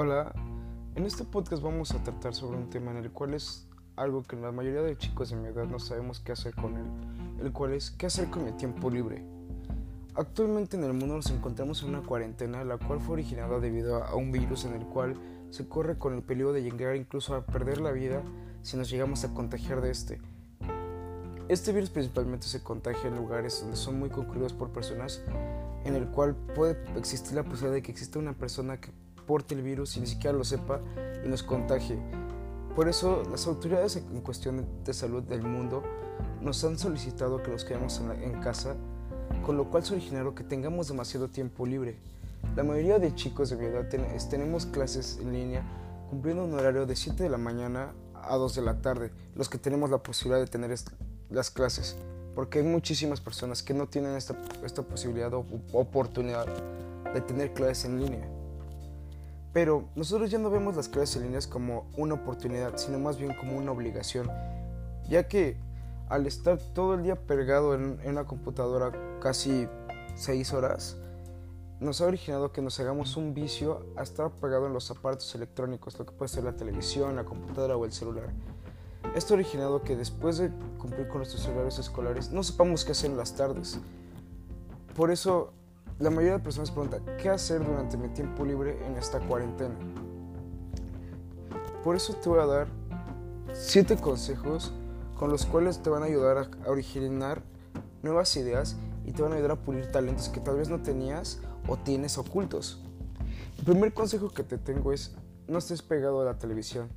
Hola, en este podcast vamos a tratar sobre un tema en el cual es algo que la mayoría de chicos de mi edad no sabemos qué hacer con él, el cual es qué hacer con mi tiempo libre. Actualmente en el mundo nos encontramos en una cuarentena la cual fue originada debido a un virus en el cual se corre con el peligro de llegar incluso a perder la vida si nos llegamos a contagiar de este. Este virus principalmente se contagia en lugares donde son muy concurridos por personas en el cual puede existir la posibilidad de que exista una persona que porte el virus y ni siquiera lo sepa y nos contagie. Por eso las autoridades en cuestión de salud del mundo nos han solicitado que nos quedemos en, casa, con lo cual se originaron que tengamos demasiado tiempo libre. La mayoría de chicos de mi edad tenemos clases en línea cumpliendo un horario de 7 de la mañana a 2 de la tarde, los que tenemos la posibilidad de tener las clases, porque hay muchísimas personas que no tienen esta, esta posibilidad o oportunidad de tener clases en línea. Pero nosotros ya no vemos las clases en línea como una oportunidad, sino más bien como una obligación, ya que al estar todo el día pegado en, en una computadora casi 6 horas, nos ha originado que nos hagamos un vicio a estar pegado en los aparatos electrónicos, lo que puede ser la televisión, la computadora o el celular. Esto ha originado que después de cumplir con nuestros horarios escolares no sepamos qué hacer en las tardes. Por eso la mayoría de personas pregunta, ¿qué hacer durante mi tiempo libre en esta cuarentena? Por eso te voy a dar 7 consejos con los cuales te van a ayudar a originar nuevas ideas y te van a ayudar a pulir talentos que tal vez no tenías o tienes ocultos. El primer consejo que te tengo es no estés pegado a la televisión.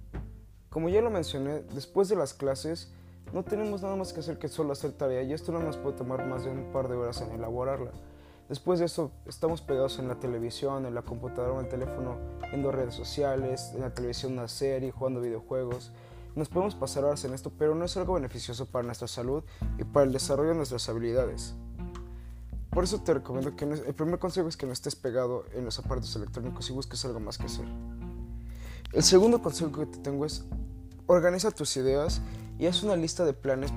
Como ya lo mencioné, después de las clases no tenemos nada más que hacer que solo hacer tarea y esto no nos puede tomar más de un par de horas en elaborarla. Después de eso, estamos pegados en la televisión, en la computadora, en el teléfono, viendo redes sociales, en la televisión una serie, jugando videojuegos. Nos podemos pasar horas en esto, pero no es algo beneficioso para nuestra salud y para el desarrollo de nuestras habilidades. Por eso te recomiendo que el primer consejo es que no estés pegado en los aparatos electrónicos y busques algo más que hacer. El segundo consejo que te tengo es organiza tus ideas y haz una lista de planes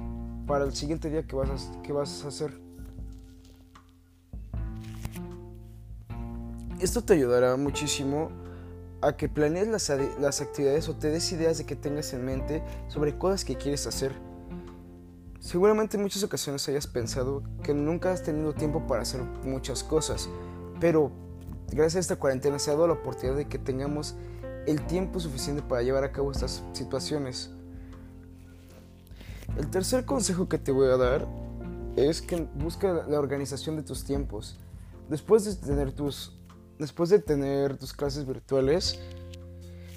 para el siguiente día que vas a, que vas a hacer. Esto te ayudará muchísimo a que planees las, las, actividades o te des ideas de que tengas en mente sobre cosas que quieres hacer. Seguramente en muchas ocasiones hayas pensado que nunca has tenido tiempo para hacer muchas cosas, pero gracias a esta cuarentena se ha dado la oportunidad de que tengamos el tiempo suficiente para llevar a cabo estas situaciones. El tercer consejo que te voy a dar es que busca la organización de tus tiempos. Después de tener tus después de tener tus clases virtuales,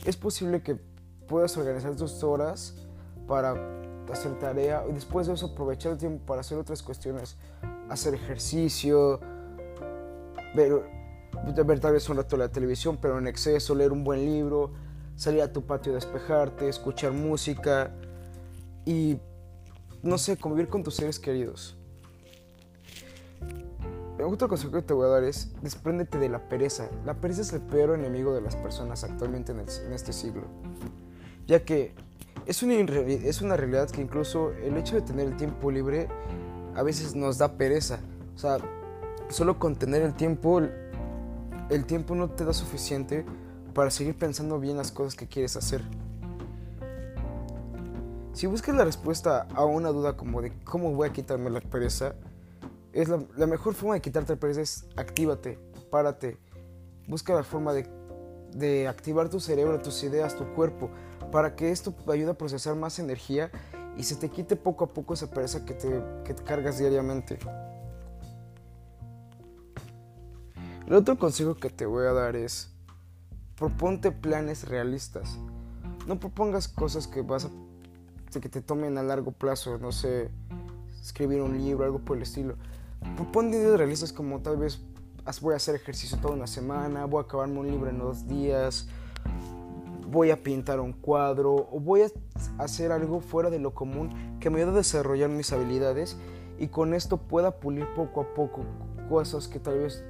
es posible que puedas organizar tus horas para hacer tarea y después de eso aprovechar el tiempo para hacer otras cuestiones, hacer ejercicio, ver, ver tal vez un rato la televisión, pero en exceso, leer un buen libro, salir a tu patio a despejarte, escuchar música y, no sé, convivir con tus seres queridos otro consejo que te voy a dar es despréndete de la pereza. La pereza es el peor enemigo de las personas actualmente en, este siglo, ya que es una, es una realidad que incluso el hecho de tener el tiempo libre a veces nos da pereza. O sea, solo con tener el tiempo, el tiempo no te da suficiente para seguir pensando bien las cosas que quieres hacer. Si buscas la respuesta a una duda como de cómo voy a quitarme la pereza, es la, mejor forma de quitarte el pereza es actívate, párate, busca la forma de, de, activar tu cerebro, tus ideas, tu cuerpo, para que esto ayude a procesar más energía y se te quite poco a poco esa pereza que te, que te cargas diariamente. El otro consejo que te voy a dar es proponte planes realistas. No propongas cosas que vas a que te tomen a largo plazo, no sé, escribir un libro, algo por el estilo. Pon ideas realistas como tal vez voy a hacer ejercicio toda una semana, voy a acabarme un libro en dos días, voy a pintar un cuadro o voy a hacer algo fuera de lo común que me ayude a desarrollar mis habilidades y con esto pueda pulir poco a poco cosas que tal vez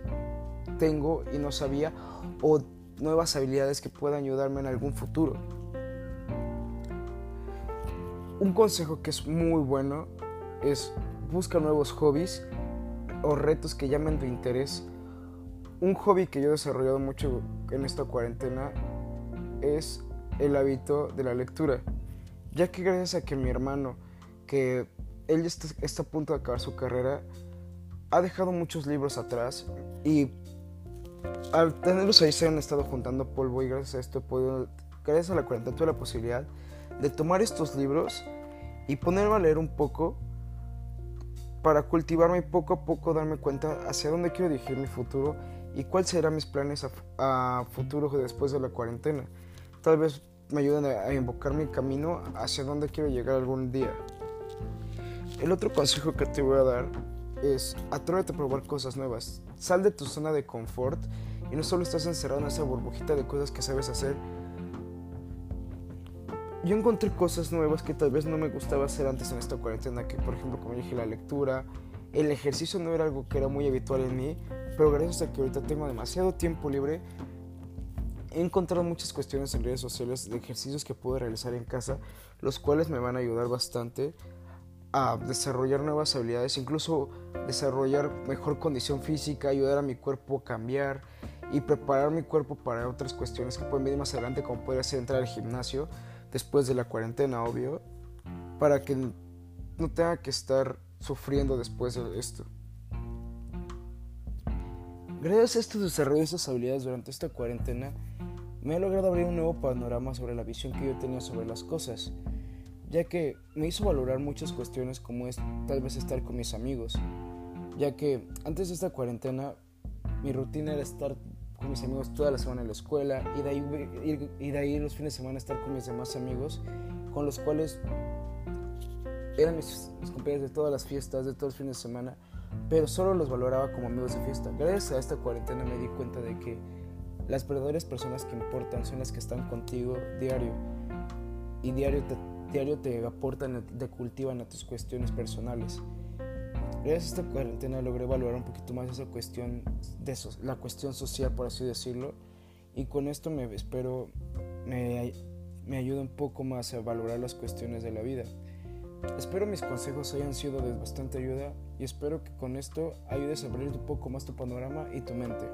tengo y no sabía o nuevas habilidades que puedan ayudarme en algún futuro. Un consejo que es muy bueno es busca nuevos hobbies o retos que llamen tu interés. Un hobby que yo he desarrollado mucho en esta cuarentena es el hábito de la lectura, ya que gracias a que mi hermano, que él está, está a punto de acabar su carrera, ha dejado muchos libros atrás y al tenerlos ahí se han estado juntando polvo y gracias a esto he gracias a la cuarentena tuve la posibilidad de tomar estos libros y ponerme a leer un poco para cultivarme y poco a poco darme cuenta hacia dónde quiero dirigir mi futuro y cuáles serán mis planes a, futuro después de la cuarentena. Tal vez me ayuden a, a invocar mi camino hacia dónde quiero llegar algún día. El otro consejo que te voy a dar es atrévete a probar cosas nuevas. Sal de tu zona de confort y no solo estás encerrado en esa burbujita de cosas que sabes hacer. Yo encontré cosas nuevas que tal vez no me gustaba hacer antes en esta cuarentena, que por ejemplo, como dije, la lectura, el ejercicio no era algo que era muy habitual en mí, pero gracias a que ahorita tengo demasiado tiempo libre, he encontrado muchas cuestiones en redes sociales de ejercicios que puedo realizar en casa, los cuales me van a ayudar bastante a desarrollar nuevas habilidades, incluso desarrollar mejor condición física, ayudar a mi cuerpo a cambiar y preparar mi cuerpo para otras cuestiones que pueden venir más adelante, como puede ser entrar al gimnasio después de la cuarentena, obvio, para que no tenga que estar sufriendo después de esto. Gracias a estos desarrollo de estas habilidades durante esta cuarentena, me ha logrado abrir un nuevo panorama sobre la visión que yo tenía sobre las cosas ya que me hizo valorar muchas cuestiones como es tal vez estar con mis amigos, ya que antes de esta cuarentena mi rutina era estar con mis amigos toda la semana en la escuela y de ahí, y de ahí los fines de semana estar con mis demás amigos, con los cuales eran mis, mis compañeros de todas las fiestas, de todos los fines de semana, pero solo los valoraba como amigos de fiesta. Gracias a esta cuarentena me di cuenta de que las verdaderas personas que importan son las que están contigo diario y diario te diario te aportan, te cultivan a tus cuestiones personales. Gracias a esta cuarentena logré valorar un poquito más esa cuestión, de eso, la cuestión social, por así decirlo, y con esto me espero me, me ayuda un poco más a valorar las cuestiones de la vida. Espero mis consejos hayan sido de bastante ayuda y espero que con esto ayudes a abrir un poco más tu panorama y tu mente.